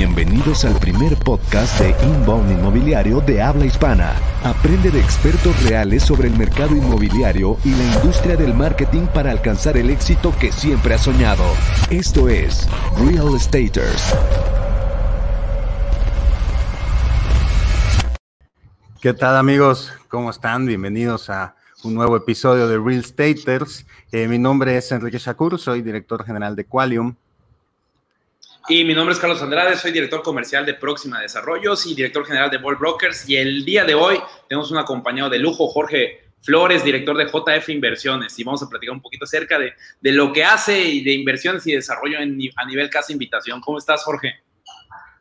Bienvenidos al primer podcast de Inbound Inmobiliario de habla hispana. Aprende de expertos reales sobre el mercado inmobiliario y la industria del marketing para alcanzar el éxito que siempre has soñado. Esto es Real Estaters. ¿Qué tal amigos? ¿Cómo están? Bienvenidos a un nuevo episodio de Real Staters. Eh, mi nombre es Enrique Shakur, soy director general de Qualium. Y mi nombre es Carlos Andrade, soy director comercial de Próxima Desarrollos y director general de Ball Brokers. Y el día de hoy tenemos un acompañado de lujo, Jorge Flores, director de JF Inversiones. Y vamos a platicar un poquito acerca de, de lo que hace y de inversiones y desarrollo en, a nivel casa invitación. ¿Cómo estás, Jorge?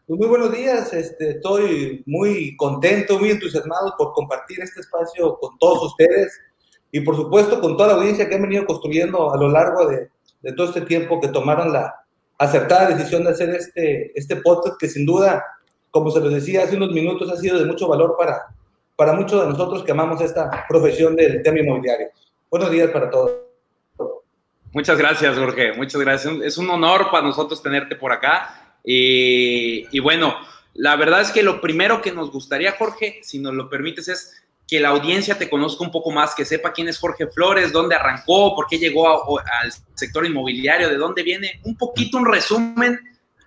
Pues muy buenos días, este, estoy muy contento, muy entusiasmado por compartir este espacio con todos ustedes y por supuesto con toda la audiencia que han venido construyendo a lo largo de, de todo este tiempo que tomaron la, acertada decisión de hacer este, este podcast que sin duda, como se los decía hace unos minutos, ha sido de mucho valor para, para muchos de nosotros que amamos esta profesión del tema inmobiliario. Buenos días para todos. Muchas gracias, Jorge. Muchas gracias. Es un honor para nosotros tenerte por acá. Y, y bueno, la verdad es que lo primero que nos gustaría, Jorge, si nos lo permites, es que la audiencia te conozca un poco más, que sepa quién es Jorge Flores, dónde arrancó, por qué llegó al sector inmobiliario, de dónde viene, un poquito un resumen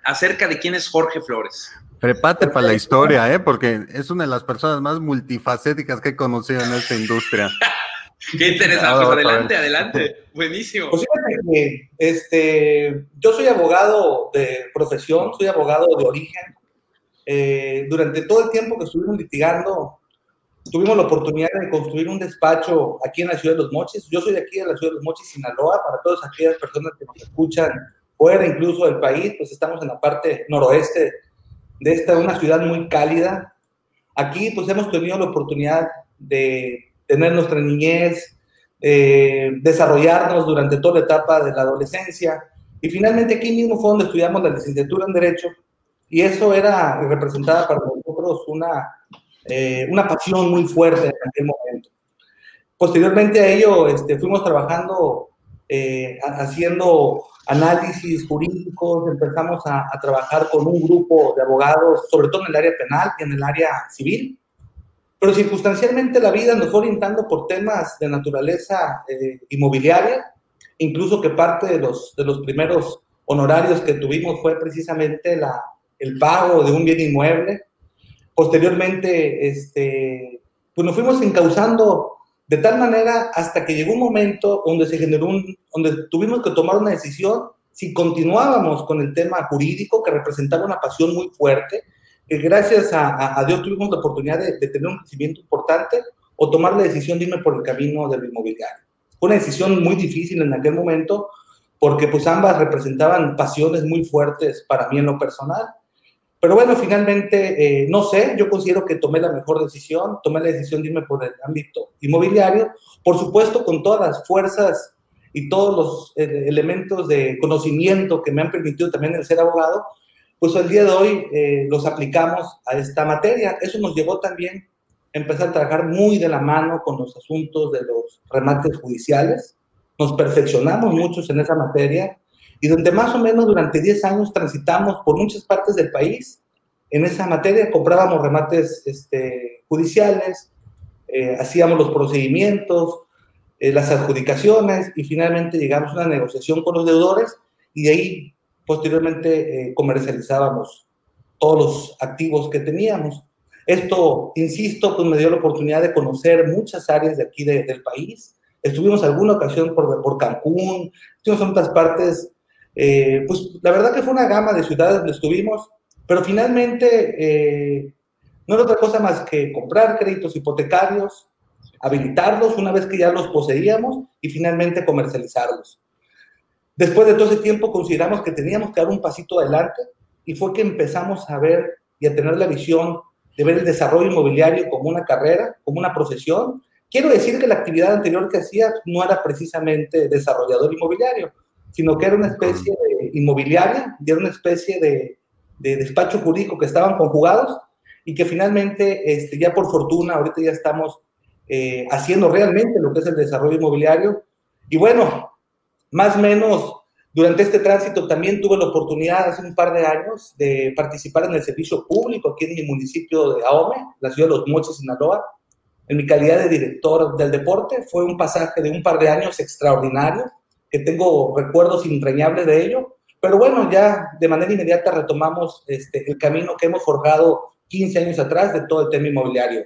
acerca de quién es Jorge Flores. Prepárate para la historia, ¿eh? porque es una de las personas más multifacéticas que he conocido en esta industria. Qué interesante, pues adelante, adelante, buenísimo. Pues que, este, yo soy abogado de profesión, soy abogado de origen. Eh, durante todo el tiempo que estuvimos litigando tuvimos la oportunidad de construir un despacho aquí en la ciudad de Los Mochis. Yo soy de aquí de la ciudad de Los Mochis, Sinaloa, para todas aquellas personas que nos escuchan fuera incluso del país, pues estamos en la parte noroeste de esta, una ciudad muy cálida. Aquí pues hemos tenido la oportunidad de tener nuestra niñez, eh, desarrollarnos durante toda la etapa de la adolescencia y finalmente aquí mismo fue donde estudiamos la licenciatura en Derecho y eso era representada para nosotros una eh, una pasión muy fuerte en aquel momento. Posteriormente a ello, este, fuimos trabajando, eh, haciendo análisis jurídicos, empezamos a, trabajar con un grupo de abogados, sobre todo en el área penal y en el área civil, pero circunstancialmente la vida nos fue orientando por temas de naturaleza eh, inmobiliaria, incluso que parte de los, de los primeros honorarios que tuvimos fue precisamente la, el pago de un bien inmueble, Posteriormente, este, pues nos fuimos encauzando de tal manera hasta que llegó un momento donde se generó un, donde tuvimos que tomar una decisión si continuábamos con el tema jurídico que representaba una pasión muy fuerte, que gracias a, a Dios tuvimos la oportunidad de, tener un crecimiento importante, o tomar la decisión de irme por el camino del inmobiliario. Fue una decisión muy difícil en aquel momento, porque pues ambas representaban pasiones muy fuertes para mí en lo personal, pero bueno, finalmente, eh, no sé, yo considero que tomé la mejor decisión, tomé la decisión de irme por el ámbito inmobiliario, por supuesto con todas las fuerzas y todos los eh, elementos de conocimiento que me han permitido también el ser abogado, pues al día de hoy eh, los aplicamos a esta materia. Eso nos llevó también a empezar a trabajar muy de la mano con los asuntos de los remates judiciales. Nos perfeccionamos muchos en esa materia y donde más o menos durante 10 años transitamos por muchas partes del país en esa materia, comprábamos remates este, judiciales, eh, hacíamos los procedimientos, eh, las adjudicaciones y finalmente llegamos a una negociación con los deudores y de ahí posteriormente eh, comercializábamos todos los activos que teníamos. Esto, insisto, pues me dio la oportunidad de conocer muchas áreas de aquí del país. Estuvimos alguna ocasión por, por Cancún, estuvimos en otras partes eh, pues la verdad que fue una gama de ciudades donde estuvimos, pero finalmente eh, no era otra cosa más que comprar créditos hipotecarios, habilitarlos una vez que ya los poseíamos y finalmente comercializarlos. Después de todo ese tiempo consideramos que teníamos que dar un pasito adelante y fue que empezamos a ver y a tener la visión de ver el desarrollo inmobiliario como una carrera, como una profesión. Quiero decir que la actividad anterior que hacía no era precisamente desarrollador inmobiliario, sino que era una especie de inmobiliaria y era una especie de, de despacho jurídico que estaban conjugados y que finalmente, este, ya por fortuna, ahorita ya estamos eh, haciendo realmente lo que es el desarrollo inmobiliario. Y bueno, más o menos Durante este tránsito también tuve la oportunidad hace un par de años de participar en el servicio público aquí en mi municipio de Ahome, la ciudad de Los Mochis, Sinaloa. En mi calidad de director del deporte fue un pasaje de un par de años extraordinario, que tengo recuerdos entrañables de ello. Pero bueno, ya de manera inmediata retomamos este, el camino que hemos forjado 15 años atrás de todo el tema inmobiliario.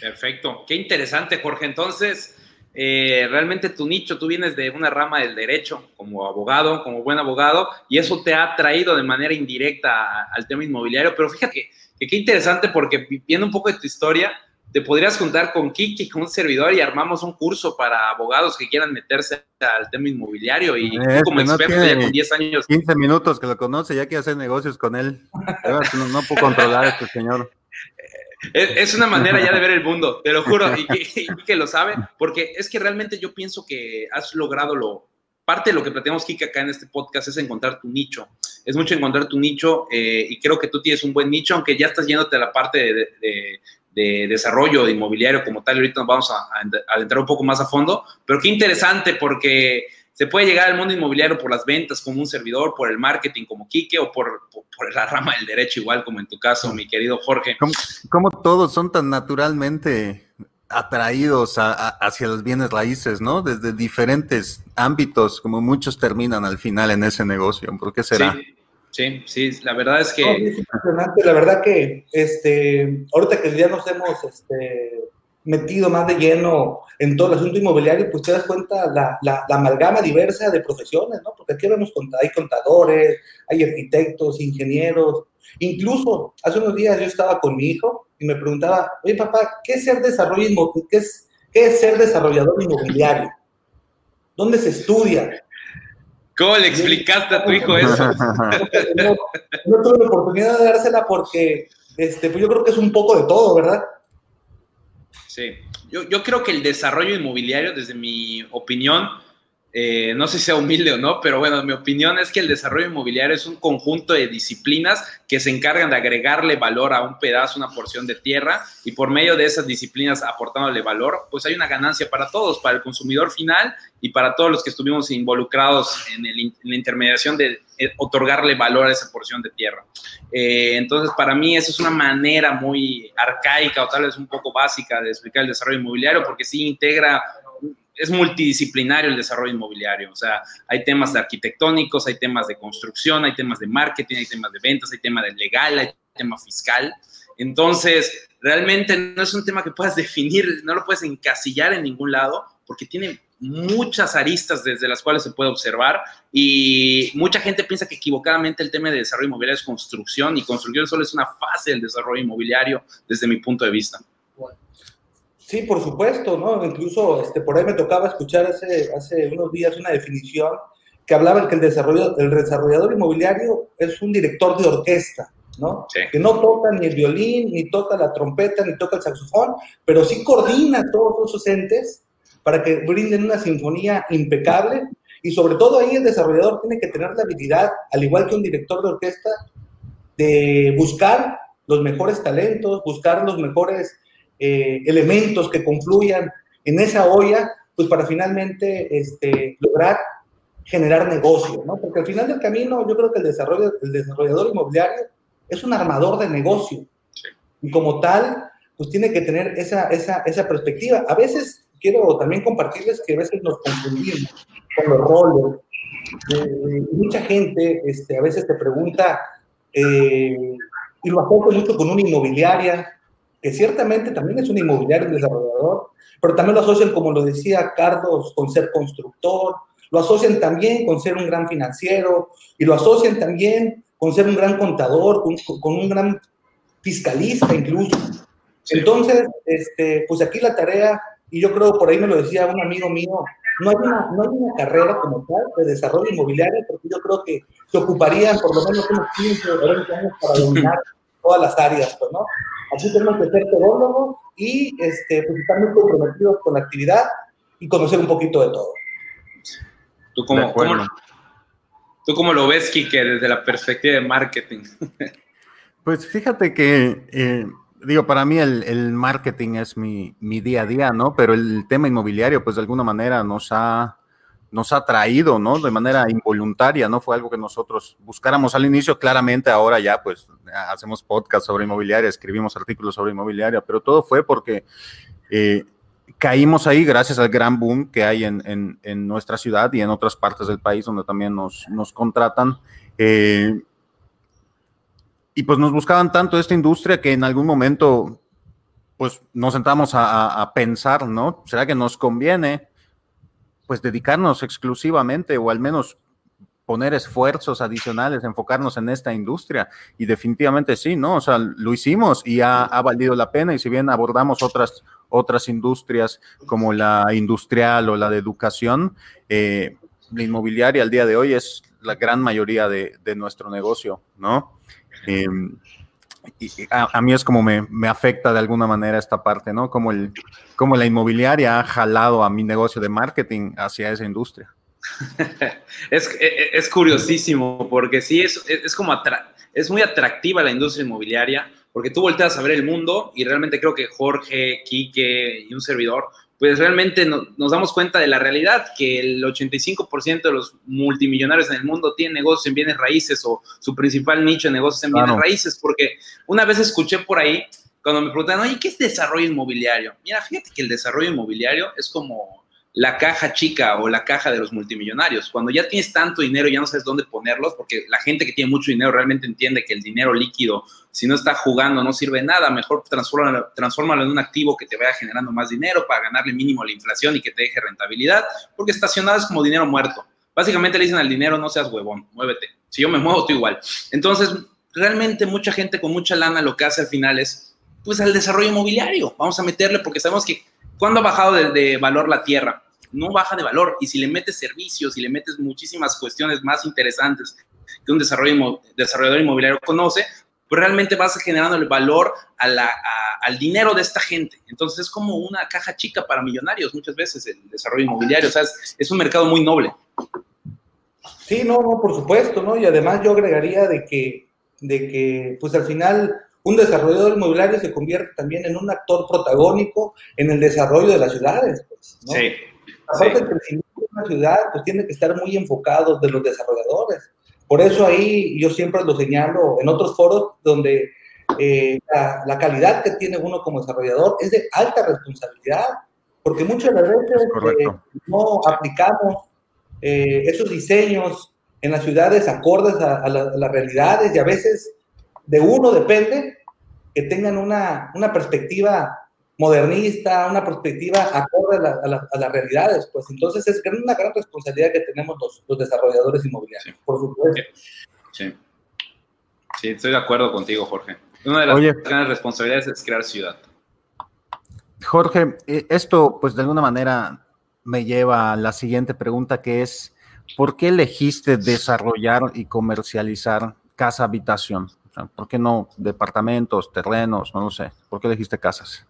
Perfecto, qué interesante Jorge. Entonces, eh, realmente tu nicho, tú vienes de una rama del derecho como abogado, como buen abogado, y eso te ha traído de manera indirecta al tema inmobiliario. Pero fíjate que, qué interesante porque viendo un poco de tu historia, te podrías juntar con Kiki, con un servidor, y armamos un curso para abogados que quieran meterse al tema inmobiliario. Y como experto ya con 10 años. 15 minutos que lo conoce, ya quiere hacer negocios con él. no, no puedo controlar a este señor. Es, una manera ya de ver el mundo, te lo juro, y que, lo sabe, porque es que realmente yo pienso que has logrado lo, parte de lo que planteamos, Kike, acá en este podcast es encontrar tu nicho. Es mucho encontrar tu nicho eh, y creo que tú tienes un buen nicho, aunque ya estás yéndote a la parte de, de, desarrollo de inmobiliario como tal. Ahorita nos vamos a, a, adentrar un poco más a fondo, pero qué interesante porque se puede llegar al mundo inmobiliario por las ventas como un servidor, por el marketing como Quique o por, por, la rama del derecho igual como en tu caso, mi querido Jorge. ¿Cómo, todos son tan naturalmente atraídos hacia los bienes raíces, ¿no? Desde diferentes ámbitos, como muchos terminan al final en ese negocio. ¿Por qué será? Sí, sí, la verdad es que... es impresionante, la verdad que este, ahorita que ya nos hemos este, metido más de lleno en todo el asunto inmobiliario, pues te das cuenta la, la, amalgama diversa de profesiones, ¿no? Porque aquí vemos, hay contadores, hay arquitectos, ingenieros, incluso hace unos días yo estaba con mi hijo y me preguntaba, oye papá, ¿qué es ser, desarrollo qué es, qué es ser desarrollador inmobiliario? ¿Dónde se estudia? ¿Cómo le explicaste a tu hijo eso? No, no, tuve la oportunidad de dársela porque este, pues yo creo que es un poco de todo, ¿verdad? Sí, yo, yo creo que el desarrollo inmobiliario, desde mi opinión, eh, no sé si sea humilde o no, pero bueno, mi opinión es que el desarrollo inmobiliario es un conjunto de disciplinas que se encargan de agregarle valor a un pedazo, una porción de tierra, y por medio de esas disciplinas aportándole valor, pues hay una ganancia para todos, para el consumidor final y para todos los que estuvimos involucrados en, la intermediación de eh, otorgarle valor a esa porción de tierra. Eh, entonces, para mí, esa es una manera muy arcaica o tal vez un poco básica de explicar el desarrollo inmobiliario, porque sí integra es multidisciplinario el desarrollo inmobiliario. O sea, hay temas arquitectónicos, hay temas de construcción, hay temas de marketing, hay temas de ventas, hay temas de legal, hay tema fiscal. Entonces, realmente no es un tema que puedas definir, no lo puedes encasillar en ningún lado, porque tiene muchas aristas desde las cuales se puede observar y mucha gente piensa que equivocadamente el tema de desarrollo inmobiliario es construcción y construcción solo es una fase del desarrollo inmobiliario desde mi punto de vista. Sí, por supuesto, ¿no? Incluso este, por ahí me tocaba escuchar hace, hace unos días una definición que hablaba que el, desarrollo, el desarrollador inmobiliario es un director de orquesta, ¿no? Que no toca ni el violín, ni toca la trompeta, ni toca el saxofón, pero sí coordina todos esos entes para que brinden una sinfonía impecable y sobre todo ahí el desarrollador tiene que tener la habilidad, al igual que un director de orquesta, de buscar los mejores talentos, buscar los mejores eh, elementos que confluyan en esa olla, pues para finalmente este, lograr generar negocio, ¿no? Porque al final del camino yo creo que el, desarrollo, el desarrollador inmobiliario es un armador de negocio. Y como tal, pues tiene que tener esa, esa, esa perspectiva. A veces quiero también compartirles que a veces nos confundimos con los roles. Eh, mucha gente este, a veces te pregunta, eh, y lo asocio mucho con una inmobiliaria, que ciertamente también es un inmobiliario desarrollador, pero también lo asocian, como lo decía Carlos, con ser constructor, lo asocian también con ser un gran financiero y lo asocian también con ser un gran contador, con, con un gran fiscalista incluso. Entonces, este, pues aquí la tarea, y yo creo, por ahí me lo decía un amigo mío, no hay una, no hay una carrera como tal de desarrollo inmobiliario, porque yo creo que se ocuparían por lo menos unos 15 o 20 años para dominar todas las áreas, pues, ¿no? Así tenemos que ser todólogos y este, pues, estar muy comprometidos con la actividad y conocer un poquito de todo. ¿Tú cómo, cómo, ¿tú cómo lo ves, Kike, desde la perspectiva de marketing? pues fíjate que, eh, digo, para mí el, el marketing es mi, mi, día a día, ¿no? Pero el tema inmobiliario, pues de alguna manera nos ha nos ha traído, ¿no? De manera involuntaria, no fue algo que nosotros buscáramos al inicio, claramente ahora ya pues hacemos podcast sobre inmobiliaria, escribimos artículos sobre inmobiliaria, pero todo fue porque eh, caímos ahí gracias al gran boom que hay en, nuestra ciudad y en otras partes del país donde también nos, contratan. Eh, y pues nos buscaban tanto esta industria que en algún momento pues nos sentamos a, pensar, ¿no? ¿Será que nos conviene pues dedicarnos exclusivamente o al menos poner esfuerzos adicionales, enfocarnos en esta industria? Y definitivamente sí, ¿no? O sea, lo hicimos y ha, ha valido la pena y si bien abordamos otras, otras industrias como la industrial o la de educación, eh, la inmobiliaria al día de hoy es la gran mayoría de, de nuestro negocio, ¿no? Em, y a, mí es como me, me, afecta de alguna manera esta parte, ¿no? Como, el, como la inmobiliaria ha jalado a mi negocio de marketing hacia esa industria. es, e, e, es, curiosísimo porque sí, es, es como es muy atractiva la industria inmobiliaria porque tú volteas a ver el mundo y realmente creo que Jorge, Quique y un servidor pues realmente nos damos cuenta de la realidad, que el 85% de los multimillonarios en el mundo tienen negocios en bienes raíces o su principal nicho de negocios en bienes raíces, porque una vez escuché por ahí, cuando me preguntaron, oye, ¿qué es desarrollo inmobiliario? Mira, fíjate que el desarrollo inmobiliario es como la caja chica o la caja de los multimillonarios. Cuando ya tienes tanto dinero y ya no sabes dónde ponerlos, porque la gente que tiene mucho dinero realmente entiende que el dinero líquido, si no está jugando, no sirve nada. Mejor transfórmalo, en un activo que te vaya generando más dinero para ganarle mínimo la inflación y que te deje rentabilidad, porque estacionado es como dinero muerto. Básicamente le dicen al dinero, no seas huevón, muévete. Si yo me muevo, tú igual. Entonces, realmente mucha gente con mucha lana lo que hace al final es, pues, al desarrollo inmobiliario. Vamos a meterle porque sabemos que ¿Cuándo ha bajado de, valor la tierra? No baja de valor. Y si le metes servicios y le metes muchísimas cuestiones más interesantes que un desarrollador inmobiliario conoce, pues realmente vas generando el valor al dinero de esta gente. Entonces es como una caja chica para millonarios muchas veces el desarrollo inmobiliario. O sea, es, es un mercado muy noble. Sí, no, no, por supuesto, ¿no? Y además yo agregaría de que, de que pues al final un desarrollador inmobiliario se convierte también en un actor protagónico en el desarrollo de las ciudades. Pues, ¿no? Sí. Aparte, el crecimiento de una ciudad pues, tiene que estar muy enfocado de los desarrolladores. Por eso ahí yo siempre lo señalo en otros foros donde eh, la, calidad que tiene uno como desarrollador es de alta responsabilidad, porque muchas de las veces eh, no aplicamos eh, esos diseños en las ciudades acordes a, las realidades y a veces de uno depende que tengan una, una perspectiva modernista, una perspectiva acorde a, las realidades, pues entonces es una gran responsabilidad que tenemos los, los desarrolladores inmobiliarios, por supuesto. Sí. sí, estoy de acuerdo contigo, Jorge. Una de las grandes responsabilidades es crear ciudad. Jorge, eh, esto pues de alguna manera me lleva a la siguiente pregunta que es, ¿por qué elegiste desarrollar y comercializar casa habitación? ¿Por qué no departamentos, terrenos, no lo sé? ¿Por qué elegiste casas?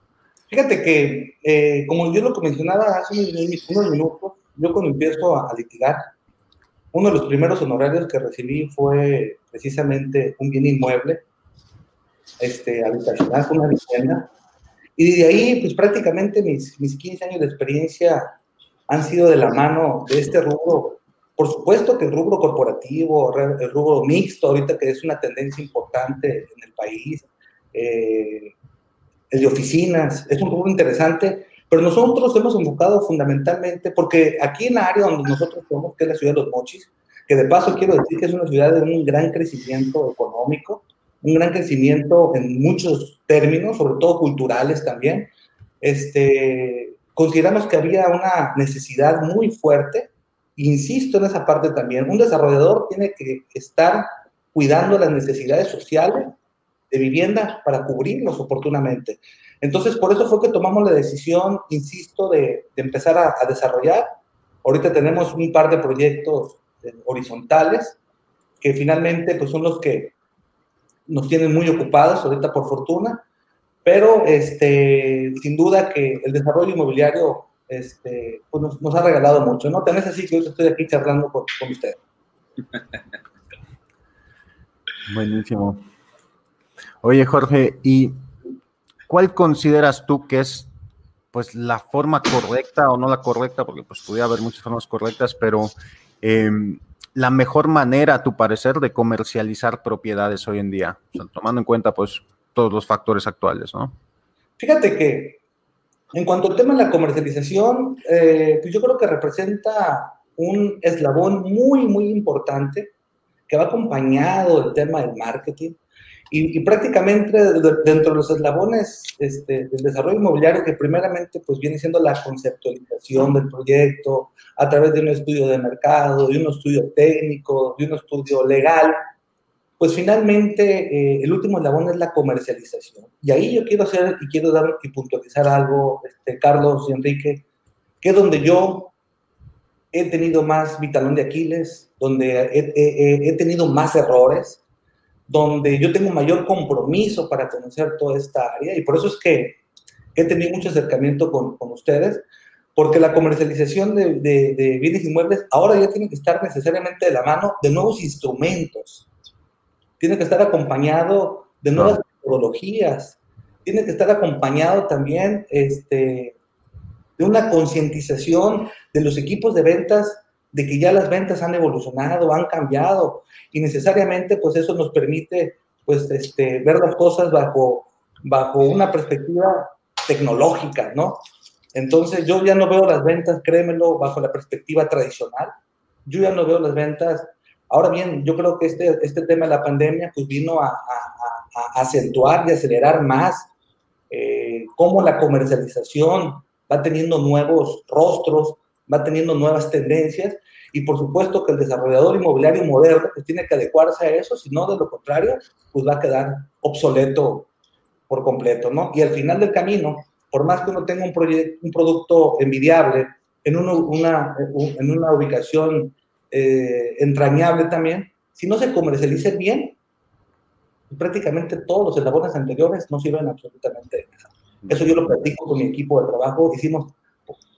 Fíjate que, eh, como yo lo que mencionaba hace unos minutos, yo cuando empiezo a, litigar, uno de los primeros honorarios que recibí fue precisamente un bien inmueble, este, habitacional, una vivienda. Y de ahí, pues prácticamente mis, mis 15 años de experiencia han sido de la mano de este rubro por supuesto que el rubro corporativo, el rubro mixto, ahorita que es una tendencia importante en el país, eh, el de oficinas, es un rubro interesante, pero nosotros hemos enfocado fundamentalmente, porque aquí en la área donde nosotros somos, que es la ciudad de Los Mochis, que de paso quiero decir que es una ciudad de un gran crecimiento económico, un gran crecimiento en muchos términos, sobre todo culturales también, este, consideramos que había una necesidad muy fuerte Insisto en esa parte también, un desarrollador tiene que estar cuidando las necesidades sociales de vivienda para cubrirlos oportunamente. Entonces, por eso fue que tomamos la decisión, insisto, de, empezar a, desarrollar. Ahorita tenemos un par de proyectos eh, horizontales que finalmente pues, son los que nos tienen muy ocupados ahorita por fortuna, pero este, sin duda que el desarrollo inmobiliario este, pues nos, ha regalado mucho, ¿no? También así que yo estoy aquí charlando con, con usted. Buenísimo. Oye, Jorge, ¿y cuál consideras tú que es pues la forma correcta o no la correcta, porque pues pudiera haber muchas formas correctas, pero em, la mejor manera, a tu parecer, de comercializar propiedades hoy en día, tomando en cuenta pues todos los factores actuales, ¿no? Fíjate que en cuanto al tema de la comercialización, eh, pues yo creo que representa un eslabón muy, muy importante que va acompañado del tema del marketing y, prácticamente dentro de los eslabones este, del desarrollo inmobiliario, que primeramente pues viene siendo la conceptualización del proyecto a través de un estudio de mercado, de un estudio técnico, de un estudio legal, pues finalmente eh, el último eslabón es la comercialización. Y ahí yo quiero hacer y quiero dar y puntualizar algo, este, Carlos y Enrique, que es donde yo he tenido más vitalón de Aquiles, donde he, tenido más errores, donde yo tengo mayor compromiso para conocer toda esta área y por eso es que he tenido mucho acercamiento con, con ustedes, porque la comercialización de, de, bienes inmuebles ahora ya tiene que estar necesariamente de la mano de nuevos instrumentos, tiene que estar acompañado de nuevas metodologías, tiene que estar acompañado también este, de una concientización de los equipos de ventas de que ya las ventas han evolucionado, han cambiado y necesariamente pues eso nos permite pues este, ver las cosas bajo, bajo una perspectiva tecnológica, ¿no? Entonces yo ya no veo las ventas, créemelo, bajo la perspectiva tradicional. Yo ya no veo las ventas. Ahora bien, yo creo que este, este tema de la pandemia pues vino a, acentuar y acelerar más eh, cómo la comercialización va teniendo nuevos rostros, va teniendo nuevas tendencias y por supuesto que el desarrollador inmobiliario moderno pues tiene que adecuarse a eso, si no de lo contrario, pues va a quedar obsoleto por completo, ¿no? Y al final del camino, por más que uno tenga un, proyecto, un producto envidiable, en una, en una ubicación eh, entrañable también, si no se comercializa bien, prácticamente todos los eslabones anteriores no sirven absolutamente de nada. Eso yo lo platico con mi equipo de trabajo. Hicimos,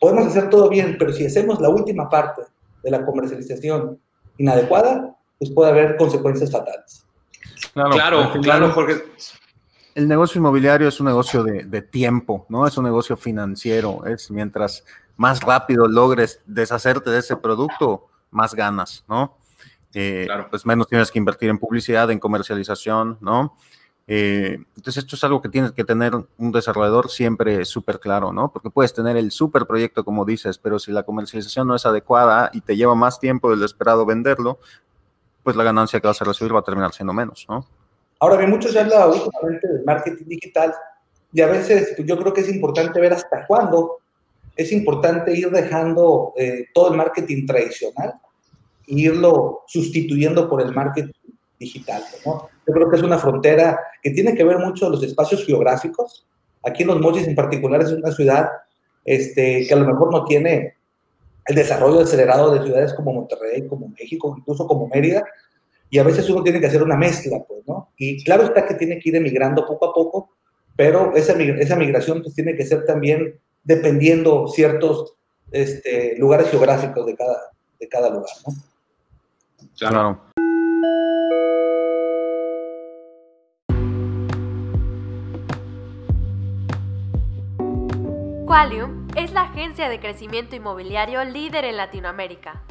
podemos hacer todo bien, pero si hacemos la última parte de la comercialización inadecuada, pues puede haber consecuencias fatales. Claro, claro, Jorge. El negocio inmobiliario es un negocio de, tiempo, ¿no? Es un negocio financiero. Es mientras más rápido logres deshacerte de ese producto, más ganas, ¿no? Eh, claro. Pues menos tienes que invertir en publicidad, en comercialización, ¿no? Eh, entonces, esto es algo que tienes que tener un desarrollador siempre súper claro, ¿no? Porque puedes tener el súper proyecto, como dices, pero si la comercialización no es adecuada y te lleva más tiempo del esperado venderlo, pues la ganancia que vas a recibir va a terminar siendo menos, ¿no? Ahora bien, muchos se habla últimamente del marketing digital y a veces pues, yo creo que es importante ver hasta cuándo es importante ir dejando eh, todo el marketing tradicional e irlo sustituyendo por el marketing digital, ¿no? Yo creo que es una frontera que tiene que ver mucho los espacios geográficos. Aquí en Los Mochis en particular es una ciudad este, que a lo mejor no tiene el desarrollo acelerado de ciudades como Monterrey, como México, incluso como Mérida, y a veces uno tiene que hacer una mezcla, pues, ¿no? Y claro está que tiene que ir emigrando poco a poco, pero esa, esa migración pues tiene que ser también dependiendo ciertos este, lugares geográficos de cada, de cada lugar, ¿no? Claro. Qualium es la agencia de crecimiento inmobiliario líder en Latinoamérica.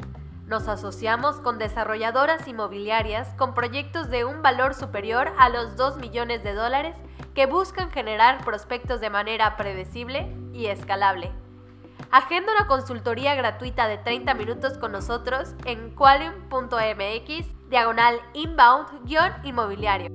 Nos asociamos con desarrolladoras inmobiliarias con proyectos de un valor superior a los 2 millones de dólares que buscan generar prospectos de manera predecible y escalable. Agenda una consultoría gratuita de 30 minutos con nosotros en qualium.mx diagonal inbound-inmobiliario.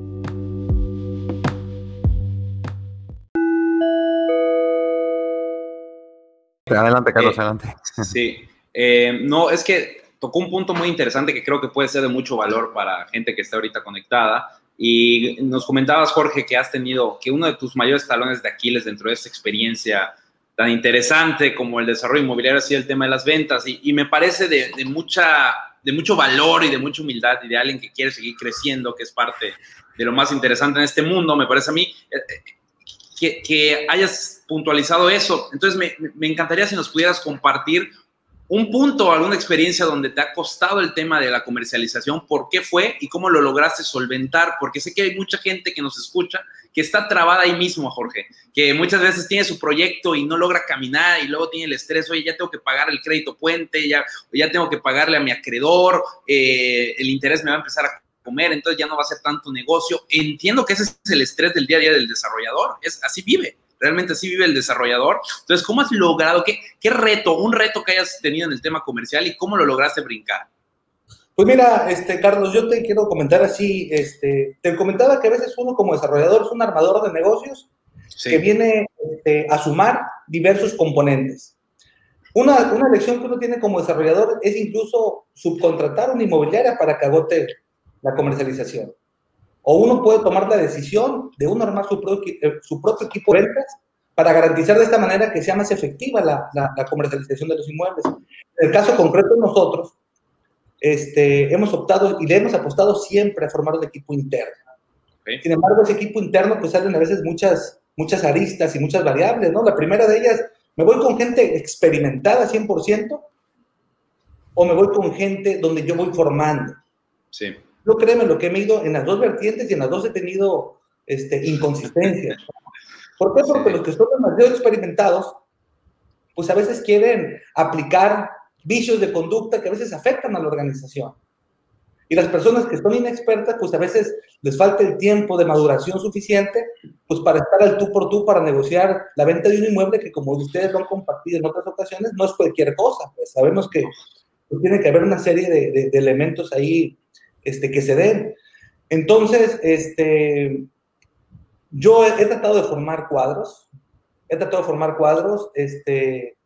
Adelante, Carlos, eh, adelante. Sí, eh, no, es que tocó un punto muy interesante que creo que puede ser de mucho valor para gente que está ahorita conectada. Y nos comentabas, Jorge, que has tenido, que uno de tus mayores talones de Aquiles dentro de esta experiencia tan interesante como el desarrollo inmobiliario ha sido el tema de las ventas. Y, me parece de, mucha, de mucho valor y de mucha humildad y de alguien que quiere seguir creciendo, que es parte de lo más interesante en este mundo, me parece a mí. Eh, que, hayas puntualizado eso. Entonces, me, encantaría si nos pudieras compartir un punto, alguna experiencia donde te ha costado el tema de la comercialización, por qué fue y cómo lo lograste solventar, porque sé que hay mucha gente que nos escucha que está trabada ahí mismo, Jorge, que muchas veces tiene su proyecto y no logra caminar y luego tiene el estrés, oye, ya tengo que pagar el crédito puente, ya, ya tengo que pagarle a mi acreedor, eh, el interés me va a empezar a comer, entonces ya no va a ser tanto negocio. Entiendo que ese es el estrés del día a día del desarrollador, es así vive realmente así vive el desarrollador. Entonces, ¿cómo has logrado, qué, qué reto, un reto que hayas tenido en el tema comercial y cómo lo lograste brincar? Pues mira, este, Carlos, yo te quiero comentar así, este, te comentaba que a veces uno como desarrollador es un armador de negocios que viene este, a sumar diversos componentes. Una, una lección que uno tiene como desarrollador es incluso subcontratar una inmobiliaria para que agote la comercialización. O uno puede tomar la decisión de uno armar su propio, eh, su propio equipo de ventas para garantizar de esta manera que sea más efectiva la, la, comercialización de los inmuebles. En el caso concreto de nosotros, este, hemos optado y le hemos apostado siempre a formar un equipo interno. Sin embargo, ese equipo interno pues salen a veces muchas, muchas aristas y muchas variables, ¿no? La primera de ellas, ¿me voy con gente experimentada 100% o me voy con gente donde yo voy formando? Sí. Yo créeme lo que he ido en las dos vertientes y en las dos he tenido este, inconsistencias. ¿Por qué? Porque los que son demasiado experimentados, pues a veces quieren aplicar vicios de conducta que a veces afectan a la organización. Y las personas que son inexpertas, pues a veces les falta el tiempo de maduración suficiente, pues para estar al tú por tú, para negociar la venta de un inmueble que como ustedes lo han compartido en otras ocasiones, no es cualquier cosa. Pues sabemos que tiene que haber una serie de, de elementos ahí este, que se den. Entonces, este, yo he, tratado de formar cuadros, he tratado de formar cuadros, este,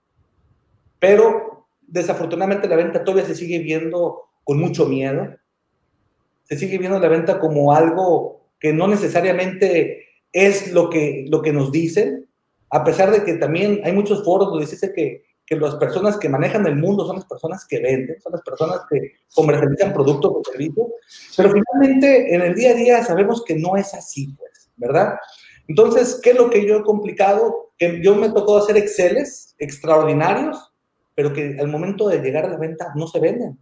pero desafortunadamente la venta todavía se sigue viendo con mucho miedo. Se sigue viendo la venta como algo que no necesariamente es lo que, lo que nos dicen, a pesar de que también hay muchos foros donde dice que que las personas que manejan el mundo son las personas que venden, son las personas que comercializan productos o servicios, pero finalmente en el día a día sabemos que no es así, pues, ¿verdad? Entonces, ¿qué es lo que yo he complicado? Que yo me tocó hacer Exceles extraordinarios, pero que al momento de llegar a la venta no se venden.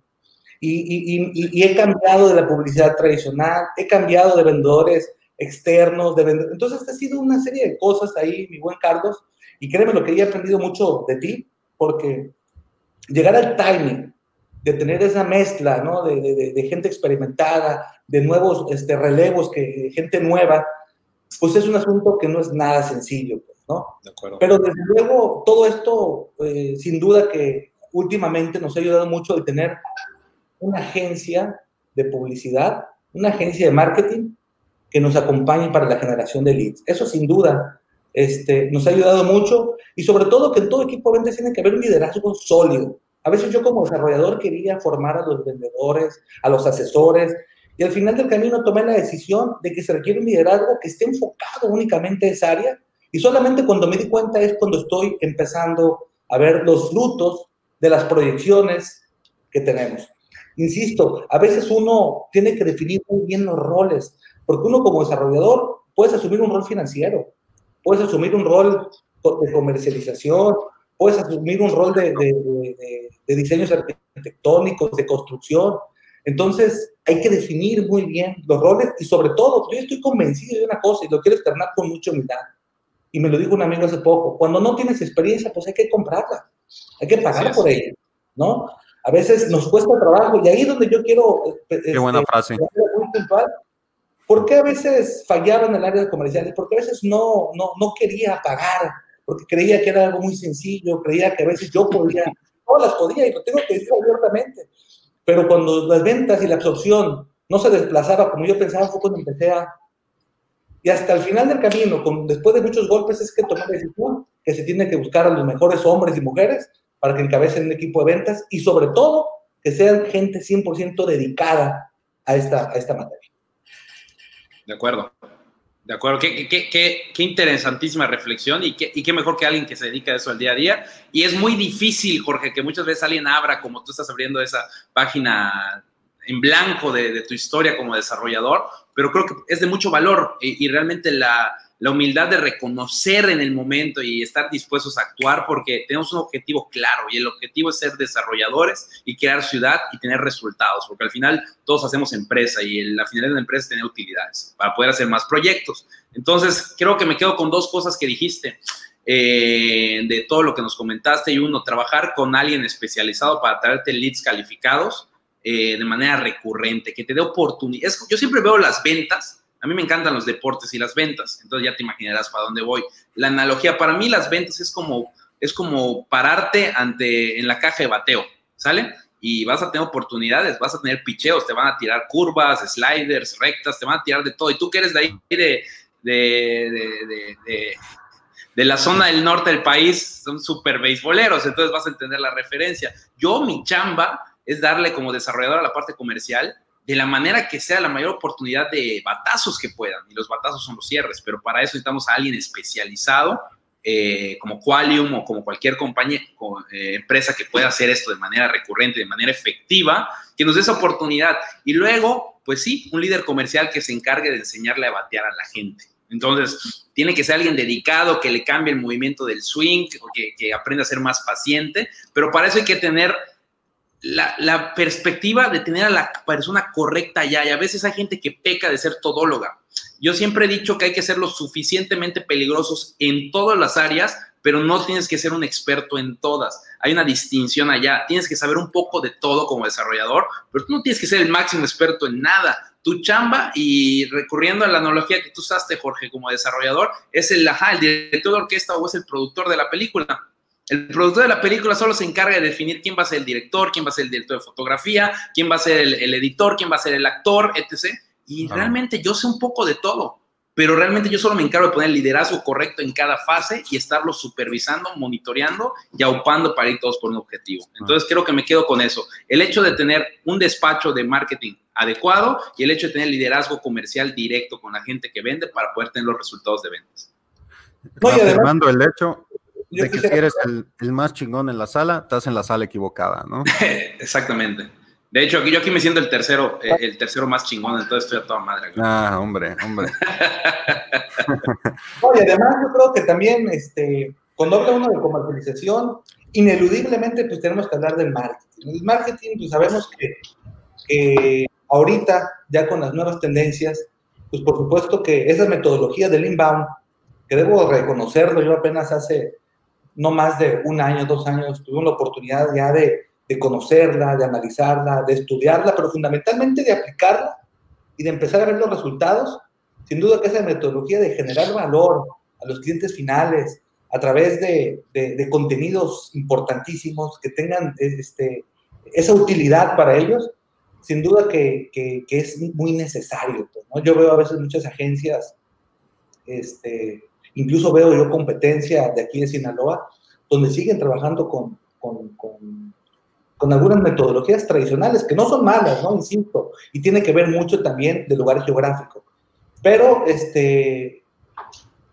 Y, y, y, he cambiado de la publicidad tradicional, he cambiado de vendedores externos, de vendedores. Entonces, ha sido una serie de cosas ahí, mi buen Carlos, y créeme lo que he aprendido mucho de ti, porque llegar al timing de tener esa mezcla, ¿no? De, de, gente experimentada, de nuevos este, relevos, que, gente nueva, pues es un asunto que no es nada sencillo, pues, ¿no? De acuerdo. Pero desde luego, todo esto, eh, sin duda que últimamente nos ha ayudado mucho el tener una agencia de publicidad, una agencia de marketing que nos acompañe para la generación de leads. Eso sin duda este, nos ha ayudado mucho y sobre todo que en todo equipo de ventas tiene que haber un liderazgo sólido. A veces yo como desarrollador quería formar a los vendedores, a los asesores, y al final del camino tomé la decisión de que se requiere un liderazgo que esté enfocado únicamente en esa área, y solamente cuando me di cuenta es cuando estoy empezando a ver los frutos de las proyecciones que tenemos. Insisto, a veces uno tiene que definir muy bien los roles, porque uno como desarrollador puede asumir un rol financiero, puedes asumir un rol de comercialización, puedes asumir un rol de, de, diseños arquitectónicos, de construcción. Entonces, hay que definir muy bien los roles y sobre todo, yo estoy convencido de una cosa y lo quiero externar con mucha humildad. Y me lo dijo un amigo hace poco, cuando no tienes experiencia, pues hay que comprarla, hay que pagar por ella, ¿no? A veces nos cuesta trabajo y ahí es donde yo quiero... Qué buena este, frase. ¿Por qué a veces fallaba en el área de comerciales? Porque a veces no, no, no quería pagar, porque creía que era algo muy sencillo, creía que a veces yo podía, no las podía y lo tengo que decir abiertamente. Pero cuando las ventas y la absorción no se desplazaba como yo pensaba, fue cuando empecé a... Y hasta el final del camino, con, después de muchos golpes, es que tomé la decisión que se tiene que buscar a los mejores hombres y mujeres para que encabecen un equipo de ventas y sobre todo que sean gente 100% dedicada a esta, a esta materia. De acuerdo. De acuerdo, qué, qué, qué, qué interesantísima reflexión y qué, y qué mejor que alguien que se dedica a eso al día a día. Y es muy difícil, Jorge, que muchas veces alguien abra, como tú estás abriendo esa página en blanco de, de tu historia como desarrollador, pero creo que es de mucho valor y, y realmente la, la humildad de reconocer en el momento y estar dispuestos a actuar porque tenemos un objetivo claro y el objetivo es ser desarrolladores y crear ciudad y tener resultados, porque al final todos hacemos empresa y la finalidad de una empresa es tener utilidades para poder hacer más proyectos. Entonces, creo que me quedo con dos cosas que dijiste. Eh, de todo lo que nos comentaste y uno, trabajar con alguien especializado para traerte leads calificados eh, de manera recurrente, que te dé oportunidades. Yo siempre veo las ventas, a mí me encantan los deportes y las ventas, entonces ya te imaginarás para dónde voy. La analogía, para mí las ventas es como, es como pararte ante, en la caja de bateo, ¿sale? Y vas a tener oportunidades, vas a tener picheos, te van a tirar curvas, sliders, rectas, te van a tirar de todo. Y tú que eres de ahí, de, de, de de la zona del norte del país son súper beisboleros, entonces vas a entender la referencia. Yo, mi chamba es darle como desarrollador a la parte comercial de la manera que sea la mayor oportunidad de batazos que puedan, y los batazos son los cierres, pero para eso necesitamos a alguien especializado, eh, como Qualium o como cualquier compañía, eh, empresa que pueda hacer esto de manera recurrente, de manera efectiva, que nos dé esa oportunidad. Y luego, pues sí, un líder comercial que se encargue de enseñarle a batear a la gente. Entonces, tiene que ser alguien dedicado, que le cambie el movimiento del swing, que, que aprenda a ser más paciente, pero para eso hay que tener la, perspectiva de tener a la persona correcta ya. Y a veces hay gente que peca de ser todóloga. Yo siempre he dicho que hay que ser lo suficientemente peligrosos en todas las áreas, pero no tienes que ser un experto en todas. Hay una distinción allá. Tienes que saber un poco de todo como desarrollador, pero tú no tienes que ser el máximo experto en nada. Tu chamba, y recurriendo a la analogía que tú usaste, Jorge, como desarrollador, es el, ajá, el director de orquesta o es el productor de la película el productor de la película solo se encarga de definir quién va a ser el director, quién va a ser el director de fotografía, quién va a ser el, editor, quién va a ser el actor, etc. Y realmente yo sé un poco de todo, pero realmente yo solo me encargo de poner el liderazgo correcto en cada fase y estarlo supervisando, monitoreando y aupando para ir todos por un objetivo. Entonces creo que me quedo con eso. El hecho de tener un despacho de marketing adecuado y el hecho de tener liderazgo comercial directo con la gente que vende para poder tener los resultados de ventas. Afirmando el hecho de que si eres el, más chingón en la sala, estás en la sala equivocada, ¿no? Exactamente. De hecho, aquí, yo aquí me siento el tercero, eh, el tercero más chingón, entonces estoy a toda madre. Ah, hombre, hombre. Oye, además yo creo que también, este, cuando habla uno de comercialización, ineludiblemente pues tenemos que hablar del marketing. El marketing, pues sabemos que, que ahorita, ya con las nuevas tendencias, pues por supuesto que esa metodología del inbound, que debo reconocerlo, yo apenas hace no más de un año, dos años, tuve la oportunidad ya de, conocerla, de analizarla, de estudiarla, pero fundamentalmente de aplicarla y de empezar a ver los resultados. Sin duda que esa metodología de generar valor a los clientes finales a través de, contenidos importantísimos que tengan este, esa utilidad para ellos, sin duda que, es muy necesario. Pues, Yo veo a veces muchas agencias este, Incluso veo yo competencia de aquí de Sinaloa, donde siguen trabajando con, con, con, algunas metodologías tradicionales, que no son malas, ¿no? Insisto, y tiene que ver mucho también del lugar geográfico. Pero, este,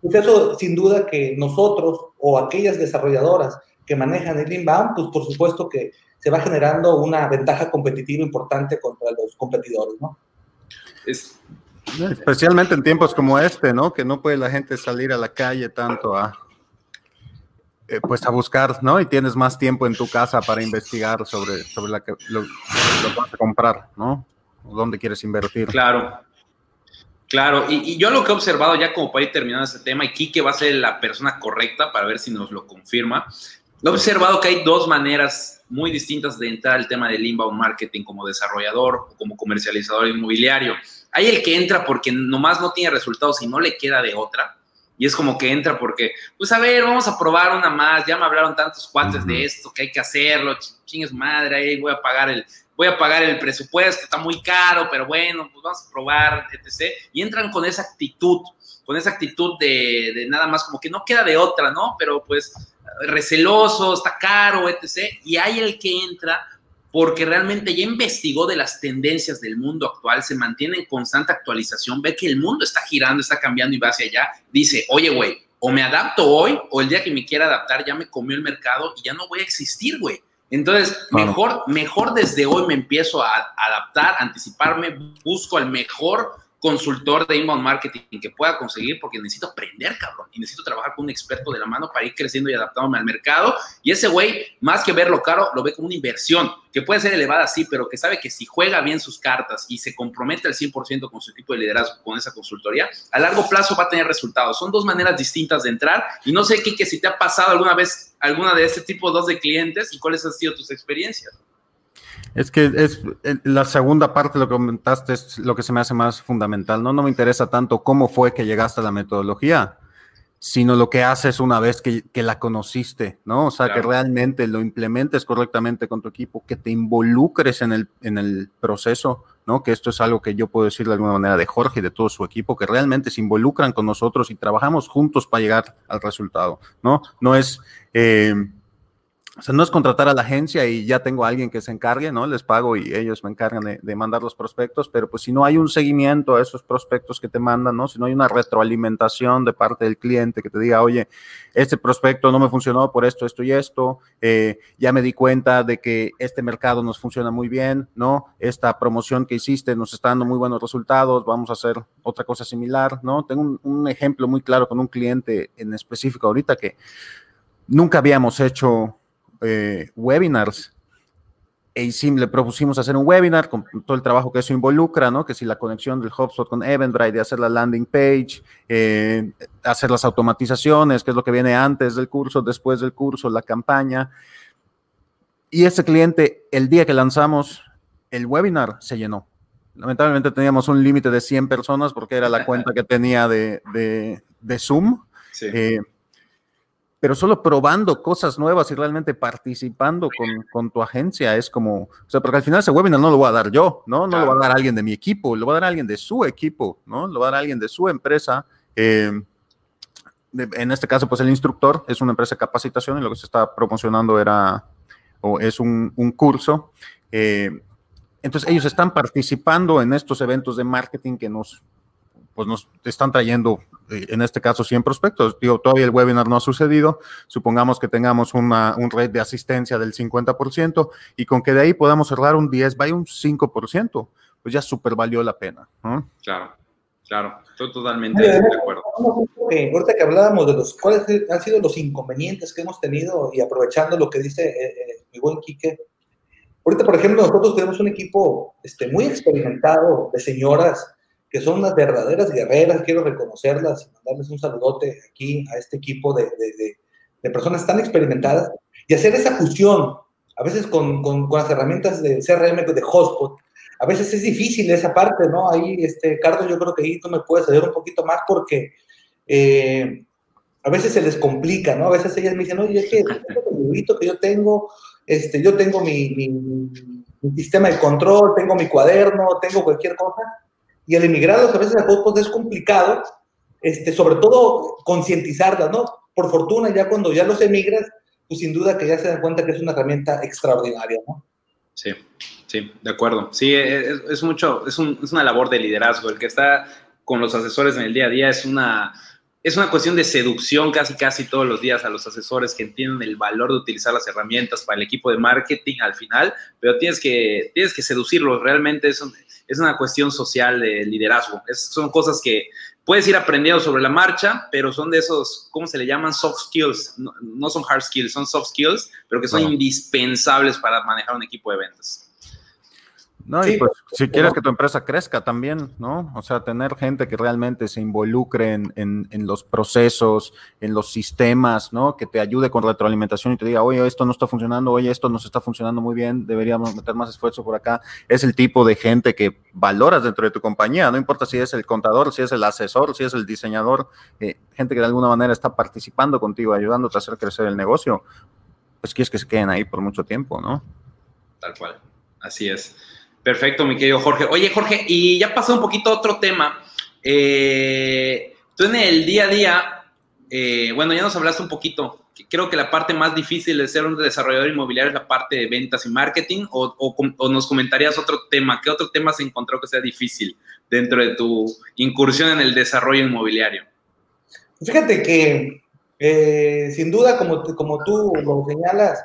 pues eso sin duda que nosotros o aquellas desarrolladoras que manejan el inbound, pues por supuesto que se va generando una ventaja competitiva importante contra los competidores, ¿no? Especialmente en tiempos como este, ¿no? Que no puede la gente salir a la calle tanto a, eh, pues a buscar, ¿no? Y tienes más tiempo en tu casa para investigar sobre, sobre que, lo, que vas a comprar, ¿no? ¿Dónde quieres invertir? Claro. Claro, y, yo lo que he observado ya como para ir terminando este tema, y Kike va a ser la persona correcta para ver si nos lo confirma, he observado que hay dos maneras muy distintas de entrar al tema del inbound marketing como desarrollador o como comercializador inmobiliario. Hay el que entra porque nomás no tiene resultados y no le queda de otra. Y es como que entra porque, pues a ver, vamos a probar una más. Ya me hablaron tantos cuates de esto que hay que hacerlo. Chingues madre, ahí voy a pagar el, voy a pagar el presupuesto, está muy caro, pero bueno, pues vamos a probar, etc. Y entran con esa actitud, con esa actitud de, de nada más como que no queda de otra, ¿no? Pero pues receloso, está caro, etc. Y hay el que entra porque realmente ya investigó de las tendencias del mundo actual, se mantiene en constante actualización, ve que el mundo está girando, está cambiando y va hacia allá, dice, oye, güey, o me adapto hoy o el día que me quiera adaptar ya me comió el mercado y ya no voy a existir, güey. Entonces, mejor, mejor desde hoy me empiezo a adaptar, anticiparme, busco al mejor consultor de inbound marketing que pueda conseguir porque necesito aprender, cabrón, y necesito trabajar con un experto de la mano para ir creciendo y adaptándome al mercado. Y ese güey, más que verlo caro, lo ve como una inversión que puede ser elevada, sí, pero que sabe que si juega bien sus cartas y se compromete al 100% con su equipo de liderazgo, con esa consultoría, a largo plazo va a tener resultados. Son dos maneras distintas de entrar y no sé, Kike, si te ha pasado alguna vez alguna de este tipo dos de clientes y cuáles han sido tus experiencias. Es que es la segunda parte lo que comentaste es lo que se me hace más fundamental. No, no me interesa tanto cómo fue que llegaste a la metodología, sino lo que haces una vez que, la conociste, ¿no? O sea, que realmente lo implementes correctamente con tu equipo, que te involucres en el, en el proceso, ¿no? Que esto es algo que yo puedo decir de alguna manera de Jorge y de todo su equipo, que realmente se involucran con nosotros y trabajamos juntos para llegar al resultado, ¿no? No es... Eh, o sea, no es contratar a la agencia y ya tengo a alguien que se encargue, ¿no? Les pago y ellos me encargan de, mandar los prospectos, pero pues si no hay un seguimiento a esos prospectos que te mandan, ¿no? Si no hay una retroalimentación de parte del cliente que te diga, oye, este prospecto no me funcionó por esto, esto y esto, eh, ya me di cuenta de que este mercado nos funciona muy bien, ¿no? Esta promoción que hiciste nos está dando muy buenos resultados, vamos a hacer otra cosa similar, ¿no? Tengo un, un ejemplo muy claro con un cliente en específico ahorita que nunca habíamos hecho eh, webinars. E le propusimos hacer un webinar con todo el trabajo que eso involucra, ¿no? Que si la conexión del HubSpot con Eventbrite, de hacer la landing page, eh, hacer las automatizaciones, que es lo que viene antes del curso, después del curso, la campaña. Y ese cliente, el día que lanzamos el webinar, se llenó. Lamentablemente teníamos un límite de 100 personas porque era la cuenta que tenía de, de, Zoom. Sí. Eh, pero solo probando cosas nuevas y realmente participando con, tu agencia es como, o sea, porque al final ese webinar no lo voy a dar yo, ¿no? No lo va a dar alguien de mi equipo, lo va a dar alguien de su equipo, ¿no? Lo va a dar alguien de su empresa. Eh, en este caso, pues el instructor es una empresa de capacitación y lo que se está promocionando era, o es un, curso. Eh, entonces, ellos están participando en estos eventos de marketing que nos pues nos están trayendo, eh, en este caso, 100 prospectos. Digo, todavía el webinar no ha sucedido. Supongamos que tengamos una, un rate de asistencia del 50% y con que de ahí podamos cerrar un 10, vaya un 5%, pues ya súper valió la pena. Claro, claro, estoy totalmente de acuerdo. ahorita que hablábamos de los cuáles han sido los inconvenientes que hemos tenido y aprovechando lo que dice eh, eh, mi buen Quique, ahorita, por ejemplo, nosotros tenemos un equipo este, muy experimentado de señoras que son las verdaderas guerreras, quiero reconocerlas y mandarles un saludote aquí a este equipo de, de, de, personas tan experimentadas y hacer esa fusión, a veces con, con, con, las herramientas de CRM, de Hotspot, a veces es difícil esa parte, ¿no? Ahí, este, Carlos, yo creo que ahí tú me puedes ayudar un poquito más porque eh, a veces se les complica, ¿no? A veces ellas me dicen, oye, es que que yo tengo, este, yo tengo mi, mi, mi sistema de control, tengo mi cuaderno, tengo cualquier cosa, y al emigrarlos a veces a todos es complicado, este, sobre todo concientizarlas, ¿no? Por fortuna, ya cuando ya los emigras, pues sin duda que ya se dan cuenta que es una herramienta extraordinaria, ¿no? Sí, sí, de acuerdo. Sí, es, mucho, es, es una labor de liderazgo. El que está con los asesores en el día a día es una, es una cuestión de seducción casi casi todos los días a los asesores que entienden el valor de utilizar las herramientas para el equipo de marketing al final, pero tienes que, tienes que seducirlos. Realmente es, es una cuestión social de liderazgo. son cosas que puedes ir aprendiendo sobre la marcha, pero son de esos, ¿cómo se le llaman? Soft skills. No, son hard skills, son soft skills, pero que son indispensables para manejar un equipo de ventas. No, y pues si quieres que tu empresa crezca también, ¿no? O sea, tener gente que realmente se involucre en, en, los procesos, en los sistemas, ¿no? Que te ayude con retroalimentación y te diga, oye, esto no está funcionando, oye, esto nos está funcionando muy bien, deberíamos meter más esfuerzo por acá. Es el tipo de gente que valoras dentro de tu compañía, no importa si es el contador, si es el asesor, si es el diseñador, eh, gente que de alguna manera está participando contigo, ayudándote a hacer crecer el negocio, pues quieres que se queden ahí por mucho tiempo, ¿no? Tal cual, así es. Perfecto, mi querido Jorge. Oye, Jorge, y ya pasó un poquito a otro tema. Eh, tú en el día a día, eh, bueno, ya nos hablaste un poquito. Creo que la parte más difícil de ser un desarrollador inmobiliario es la parte de ventas y marketing, o, nos comentarías otro tema. ¿Qué otro tema se encontró que sea difícil dentro de tu incursión en el desarrollo inmobiliario? Fíjate que, eh, sin duda, como, como tú lo señalas,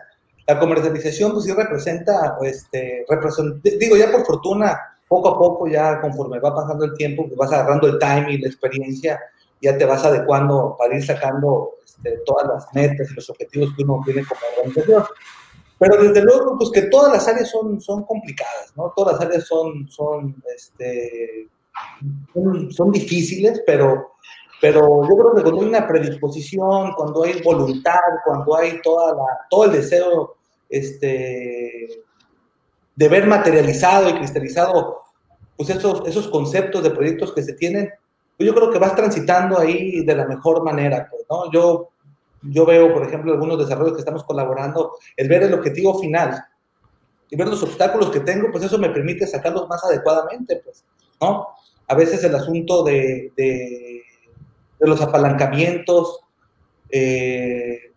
la comercialización pues sí representa, este, digo ya por fortuna, poco a poco, ya conforme va pasando el tiempo, pues vas agarrando el timing, la experiencia, ya te vas adecuando para ir sacando este, todas las metas y los objetivos que uno tiene como organización. Pero desde luego, pues que todas las áreas son, son complicadas, ¿no? Todas las áreas son, son, este, son, difíciles, pero, pero yo creo que cuando hay una predisposición, cuando hay voluntad, cuando hay toda la, todo el deseo este, de ver materializado y cristalizado pues esos, esos conceptos de proyectos que se tienen, pues yo creo que vas transitando ahí de la mejor manera, pues, ¿no? Yo, yo veo, por ejemplo, algunos desarrollos que estamos colaborando, el ver el objetivo final y ver los obstáculos que tengo, pues eso me permite sacarlos más adecuadamente, pues, ¿no? A veces el asunto de, de, los apalancamientos, eh,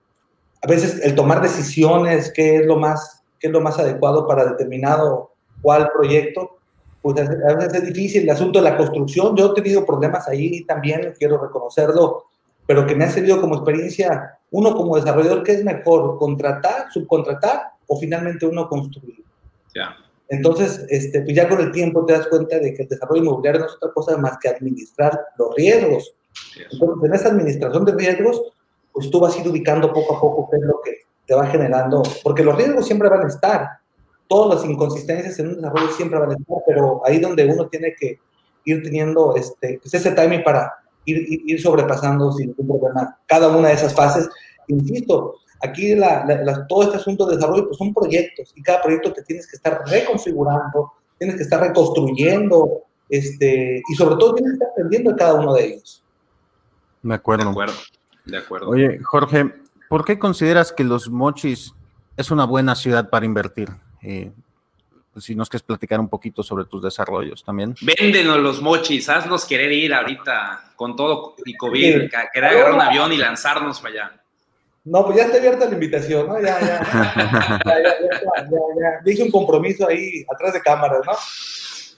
a veces el tomar decisiones, qué es lo más, qué es lo más adecuado para determinado cuál proyecto, pues a veces es difícil. El asunto de la construcción, yo he tenido problemas ahí también, quiero reconocerlo, pero que me ha servido como experiencia, uno como desarrollador, ¿qué es mejor? ¿Contratar, subcontratar o finalmente uno construir? Ya. Entonces, este, pues ya con el tiempo te das cuenta de que el desarrollo inmobiliario no es otra cosa más que administrar los riesgos. Entonces, en esa administración de riesgos, pues tú vas a ir ubicando poco a poco qué es lo que te va generando, porque los riesgos siempre van a estar, todas las inconsistencias en un desarrollo siempre van a estar, pero ahí donde uno tiene que ir teniendo este, pues ese timing para ir, ir, sobrepasando sin ningún problema cada una de esas fases. Insisto, aquí la, todo este asunto de desarrollo pues son proyectos y cada proyecto te tienes que estar reconfigurando, tienes que estar reconstruyendo este, y sobre todo tienes que estar aprendiendo de cada uno de ellos. De acuerdo. De acuerdo. De acuerdo. Oye, Jorge, ¿por qué consideras que Los Mochis es una buena ciudad para invertir? Eh, pues, si nos quieres platicar un poquito sobre tus desarrollos también. Véndenos los mochis, haznos querer ir ahorita con todo y COVID, querer agarrar un avión y lanzarnos para allá. No, pues ya está abierta la invitación, ¿no? Ya, ya, ya, ya, ya, hice un compromiso ahí atrás de cámaras, ¿no?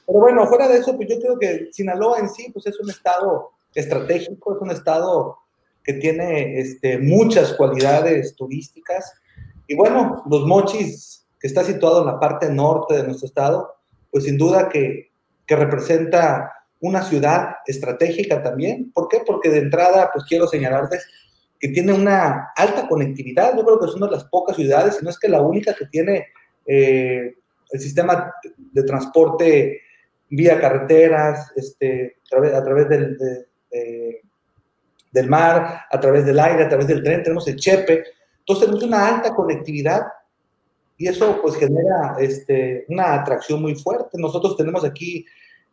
Pero bueno, fuera de eso, pues yo creo que Sinaloa en sí, pues es un estado estratégico, es un estado que tiene este, muchas cualidades turísticas. Y bueno, los mochis que está situado en la parte norte de nuestro estado, pues sin duda que, que representa una ciudad estratégica también. ¿Por qué? Porque de entrada, pues quiero señalarles que tiene una alta conectividad. Yo creo que es una de las pocas ciudades, si no es que la única que tiene eh, el sistema de transporte vía carreteras, este, a través, a través del, del mar, a través del aire, a través del tren. Tenemos el Chepe. Entonces tenemos una alta conectividad y eso pues genera este, una atracción muy fuerte. Nosotros tenemos aquí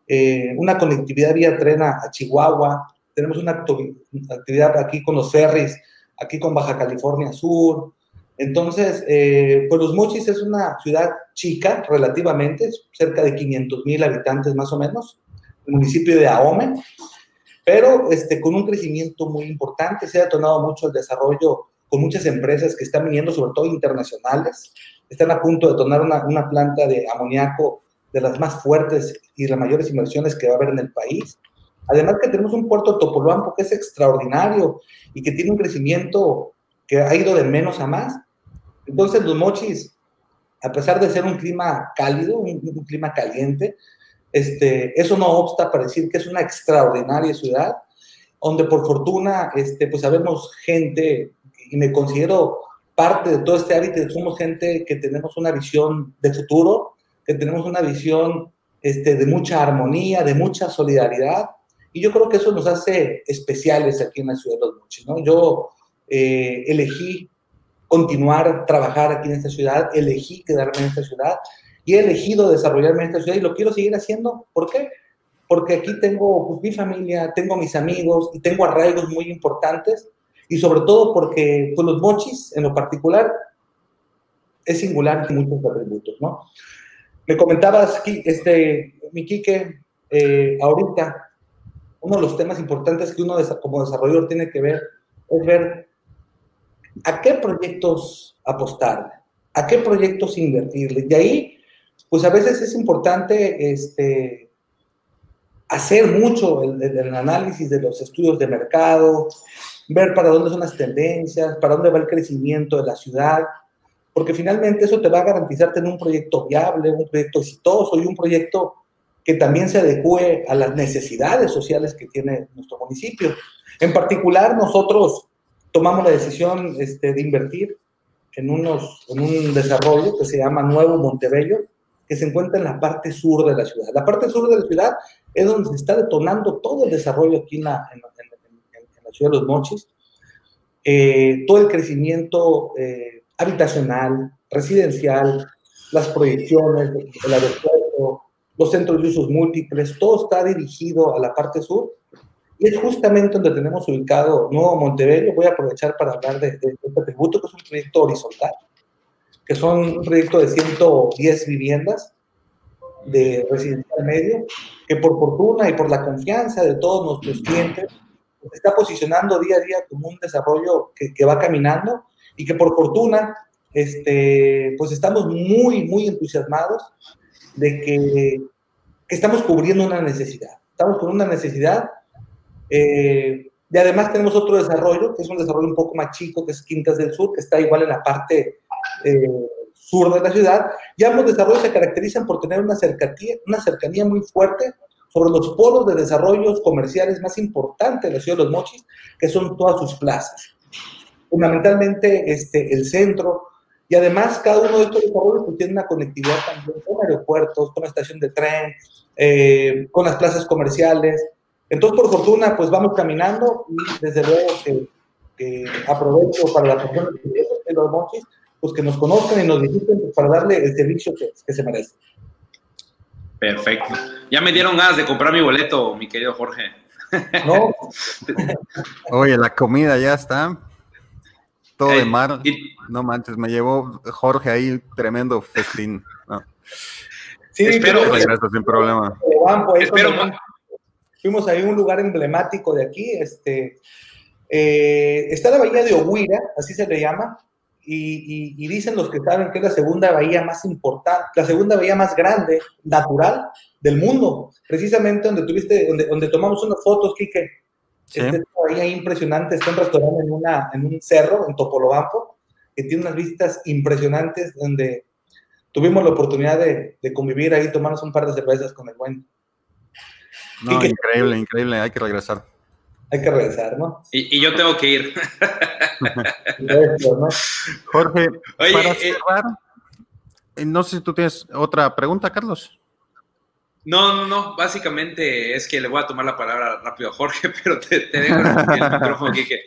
eh, una conectividad vía tren a, Chihuahua, tenemos una actividad aquí con los ferries, aquí con Baja California Sur. Entonces, eh, pues Los Mochis es una ciudad chica relativamente, cerca de 500 mil habitantes más o menos, el municipio de Ahome, pero este, con un crecimiento muy importante. Se ha detonado mucho el desarrollo con muchas empresas que están viniendo, sobre todo internacionales están a punto de donar una, una planta de amoníaco de las más fuertes y las mayores inversiones que va a haber en el país. Además que tenemos un puerto Topoluampo que es extraordinario y que tiene un crecimiento que ha ido de menos a más. Entonces los mochis, a pesar de ser un clima cálido, un, clima caliente, este, eso no obsta para decir que es una extraordinaria ciudad, donde por fortuna, este, pues sabemos gente, y me considero parte de todo este hábito, somos gente que tenemos una visión de futuro, que tenemos una visión este, de mucha armonía, de mucha solidaridad, y yo creo que eso nos hace especiales aquí en la ciudad de Los Mochis, ¿no? Yo eh, elegí continuar, trabajar aquí en esta ciudad, elegí quedarme en esta ciudad, y he elegido desarrollarme en esta ciudad, y lo quiero seguir haciendo, ¿por qué? Porque aquí tengo pues, mi familia, tengo mis amigos, y tengo arraigos muy importantes, y sobre todo porque con pues, los mochis en lo particular es singular en muchos atributos, ¿no? Me comentabas, este, mi Quique, eh, ahorita, uno de los temas importantes que uno como desarrollador tiene que ver es ver a qué proyectos apostar, a qué proyectos invertirle. Y ahí, pues a veces es importante este, hacer mucho el, análisis de los estudios de mercado, ver para dónde son las tendencias, para dónde va el crecimiento de la ciudad, porque finalmente eso te va a garantizar tener un proyecto viable, un proyecto exitoso y un proyecto que también se adecue a las necesidades sociales que tiene nuestro municipio. En particular, nosotros tomamos la decisión este, de invertir en, unos, en un desarrollo que se llama Nuevo Montebello, que se encuentra en la parte sur de la ciudad. La parte sur de la ciudad es donde se está detonando todo el desarrollo aquí en la, en, la ciudad de Los Mochis. Eh, todo el crecimiento eh, habitacional, residencial, las proyecciones, el aeropuerto, los centros de usos múltiples, todo está dirigido a la parte sur y es justamente donde tenemos ubicado Nuevo Montebello. Voy a aprovechar para hablar de, este tributo, que es un proyecto horizontal, que son un proyecto de 110 viviendas de residencial medio, que por fortuna y por la confianza de todos nuestros clientes, pues, está posicionando día a día como un desarrollo que, que va caminando y que por fortuna, este, pues estamos muy, muy entusiasmados de que, que estamos cubriendo una necesidad. Estamos con una necesidad eh, y además tenemos otro desarrollo, que es un desarrollo un poco más chico, que es Quintas del Sur, que está igual en la parte eh, sur de la ciudad. Y ambos desarrollos se caracterizan por tener una cercanía, muy fuerte sobre los polos de desarrollos comerciales más importantes de la ciudad de Los Mochis, que son todas sus plazas. Fundamentalmente este, el centro, y además cada uno de estos desarrollos pues, tiene una conectividad también con aeropuertos, con la estación de tren, eh, con las plazas comerciales. Entonces, por fortuna, pues vamos caminando y desde luego que, aprovecho para la persona de los mochis, pues que nos conozcan y nos visiten pues, para darle el servicio que, se merece. Perfecto. Ya me dieron ganas de comprar mi boleto, mi querido Jorge. No. Oye, la comida ya está. Todo de mar. No manches, me llevó Jorge ahí tremendo festín. Sí, espero. sin problema. Espero. Fuimos ahí a un lugar emblemático de aquí. Este, eh, está la bahía de Oguira, así se le llama. Y, dicen los que saben que es la segunda bahía más importante, la segunda bahía más grande, natural del mundo. Precisamente donde tuviste, donde, donde tomamos unas fotos, Kike Sí. Este bahía impresionante, está un restaurante en, una, en un cerro, en Topolobampo, que tiene unas vistas impresionantes, donde tuvimos la oportunidad de, de convivir ahí, tomarnos un par de cervezas con el buen. No, increíble, increíble, hay que regresar. Hay que regresar, ¿no? Y, y yo tengo que ir. Jorge, para eh, cerrar, eh, no sé si tú tienes otra pregunta, Carlos. No, no, no, básicamente es que le voy a tomar la palabra rápido a Jorge, pero te, dejo el micrófono, Kike.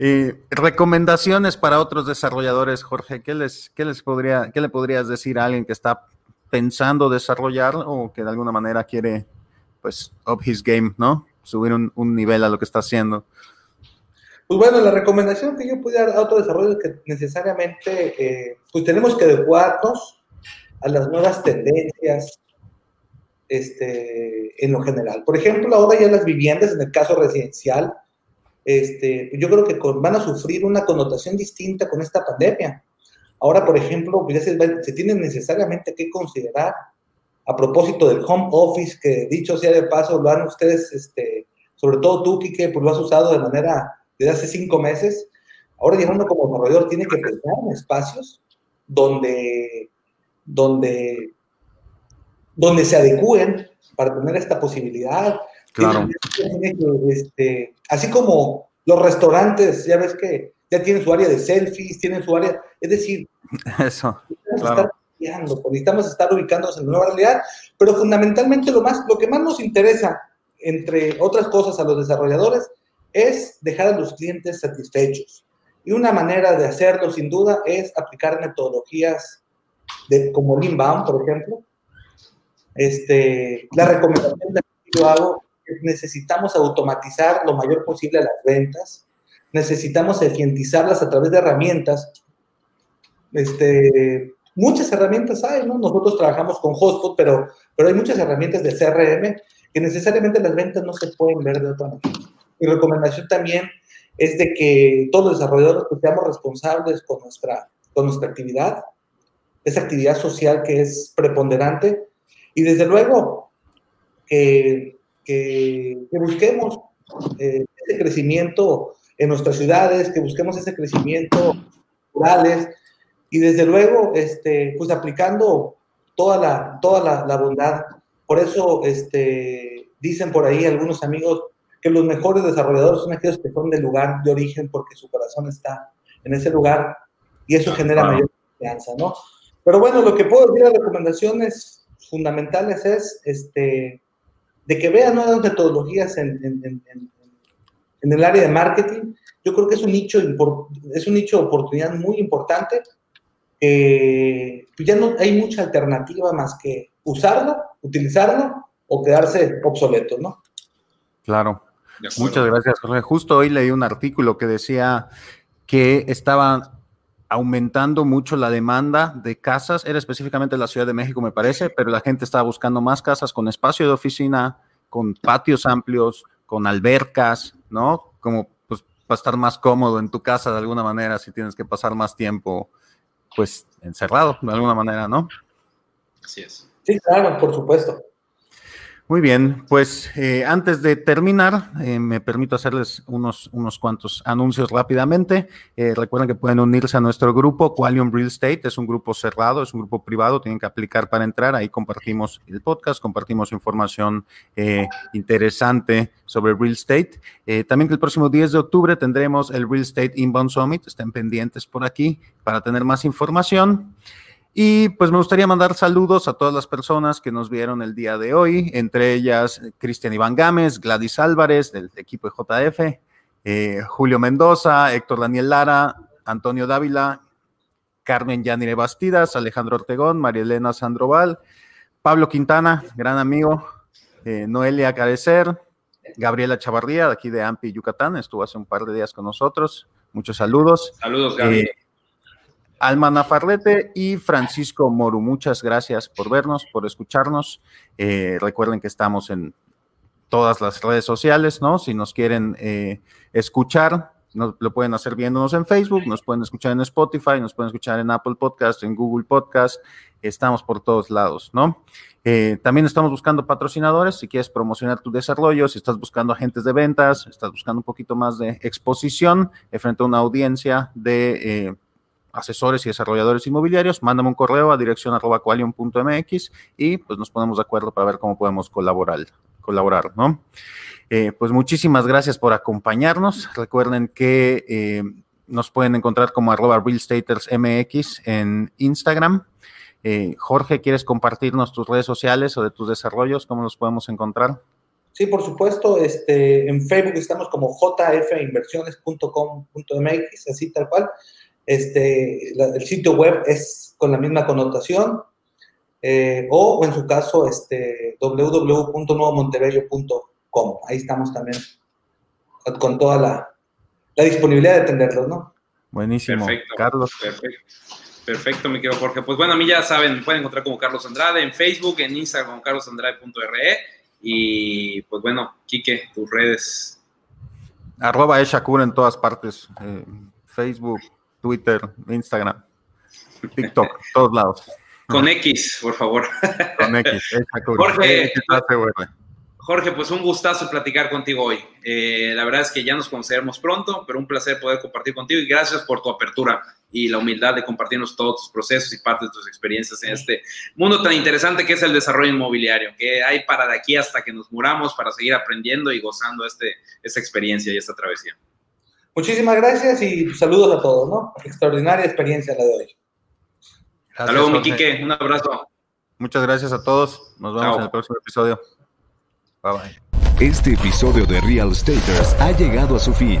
Y recomendaciones para otros desarrolladores, Jorge, ¿qué les, qué les podría, qué le podrías decir a alguien que está pensando desarrollar o que de alguna manera quiere, pues, up his game, ¿no? Subir un, nivel a lo que está haciendo. Pues bueno, la recomendación que yo pudiera dar a otro desarrollo es que necesariamente, eh, pues tenemos que adecuarnos a las nuevas tendencias, este, en lo general. Por ejemplo, ahora ya las viviendas, en el caso residencial, este, yo creo que van a sufrir una connotación distinta con esta pandemia. Ahora, por ejemplo, pues se, se tiene necesariamente que considerar, a propósito del home office, que dicho sea de paso, lo han ustedes, este, sobre todo tú, Kike, pues lo has usado de manera desde hace cinco meses. Ahora, llegando como desarrollador, tiene que pensar en espacios donde, donde donde se adecúen para tener esta posibilidad. Claro. Este, así como los restaurantes, ya ves que ya tienen su área de selfies, tienen su área, es decir, eso. Claro. Estar pues, necesitamos estar ubicándonos en la nueva realidad, pero fundamentalmente lo, más, lo que más nos interesa, entre otras cosas, a los desarrolladores, es dejar a los clientes satisfechos. Y una manera de hacerlo, sin duda, es aplicar metodologías de, como Lean por ejemplo, este, la recomendación que yo hago es necesitamos automatizar lo mayor posible las ventas, necesitamos eficientizarlas a través de herramientas. Este, muchas herramientas hay, ¿no? Nosotros trabajamos con Hotspot, pero, pero hay muchas herramientas de CRM que necesariamente las ventas no se pueden ver de otra manera. Mi recomendación también es de que todos los desarrolladores pues, seamos responsables con nuestra, con nuestra actividad, esa actividad social que es preponderante, y desde luego que, busquemos eh, ese crecimiento en nuestras ciudades, que busquemos ese crecimiento rurales y desde luego este, pues aplicando toda la, toda la, bondad Por eso este, dicen por ahí algunos amigos que los mejores desarrolladores son aquellos que son del lugar de origen porque su corazón está en ese lugar y eso genera mayor confianza, ¿no? Pero bueno, lo que puedo decir a recomendaciones fundamentales es este, de que vean nuevas metodologías en, en, el área de marketing. Yo creo que es un nicho, es un nicho de oportunidad muy importante. Eh, ya no hay mucha alternativa más que usarlo, utilizarlo o quedarse obsoleto, ¿no? Claro. Muchas gracias, Jorge. Justo hoy leí un artículo que decía que estaba aumentando mucho la demanda de casas, era específicamente la Ciudad de México, me parece, pero la gente estaba buscando más casas con espacio de oficina, con patios amplios, con albercas, ¿no? Como pues para estar más cómodo en tu casa de alguna manera si tienes que pasar más tiempo, pues encerrado de alguna manera, ¿no? Así es. Sí, claro, por supuesto. Muy bien, pues eh, antes de terminar, eh, me permito hacerles unos, unos cuantos anuncios rápidamente. Eh, recuerden que pueden unirse a nuestro grupo, Qualium Real Estate, es un grupo cerrado, es un grupo privado, tienen que aplicar para entrar. Ahí compartimos el podcast, compartimos información interesante sobre real estate. también el próximo 10 de octubre tendremos el Real Estate Inbound Summit, estén pendientes por aquí para tener más información. Y pues me gustaría mandar saludos a todas las personas que nos vieron el día de hoy, entre ellas Cristian Iván Gámez, Gladys Álvarez del equipo de JF, eh, Julio Mendoza, Héctor Daniel Lara, Antonio Dávila, Carmen Yanire Bastidas, Alejandro Ortegón, María Elena Sandroval, Pablo Quintana, gran amigo, eh, Noelia Carecer, Gabriela Chavarría, de aquí de Ampi, Yucatán, estuvo hace un par de días con nosotros. Muchos saludos. Saludos, Gabriel. Eh, Alma Farlete y Francisco Moru. Muchas gracias por vernos, por escucharnos. Eh, recuerden que estamos en todas las redes sociales, ¿no? Si nos quieren eh, escuchar, lo pueden hacer viéndonos en Facebook, nos pueden escuchar en Spotify, nos pueden escuchar en Apple Podcast, en Google Podcast. Estamos por todos lados, ¿no? Eh, también estamos buscando patrocinadores. Si quieres promocionar tu desarrollo, si estás buscando agentes de ventas, estás buscando un poquito más de exposición frente a una audiencia de asesores y desarrolladores inmobiliarios, mándame un correo a dirección arroba y pues nos ponemos de acuerdo para ver cómo podemos colaborar, colaborar ¿no? Eh, pues muchísimas gracias por acompañarnos. Recuerden que eh, nos pueden encontrar como arroba realstatersmx en Instagram. Eh, Jorge, ¿quieres compartirnos tus redes sociales o de tus desarrollos? ¿Cómo los podemos encontrar? Sí, por supuesto. Este, en Facebook estamos como jfinversiones.com.mx, así tal cual. Este, el sitio web es con la misma connotación, eh, o en su caso, este. Ahí estamos también con toda la, disponibilidad de atenderlos, ¿no? Buenísimo. Perfecto, Carlos. Perfecto. Perfecto, mi querido Jorge. Pues bueno, a mí ya saben, me pueden encontrar como Carlos Andrade en Facebook, en Instagram como carlosandrade.re y pues bueno, Quique, tus redes. Arroba Eshakur en todas partes, eh, Facebook, Twitter, Instagram, TikTok, todos lados. Con X, por favor. Con X, Jorge, Jorge, pues un gustazo platicar contigo hoy. Eh, la verdad es que ya nos conoceremos pronto, pero un placer poder compartir contigo y gracias por tu apertura y la humildad de compartirnos todos tus procesos y partes de tus experiencias en este mundo tan interesante que es el desarrollo inmobiliario, que hay para de aquí hasta que nos muramos para seguir aprendiendo y gozando este, esta experiencia y esta travesía. Muchísimas gracias y saludos a todos, ¿no? Extraordinaria experiencia la de hoy. Hasta luego, mi Quique. Un abrazo. Muchas gracias a todos. Nos vemos en el próximo episodio. Bye bye. Este episodio de Real Staters ha llegado a su fin.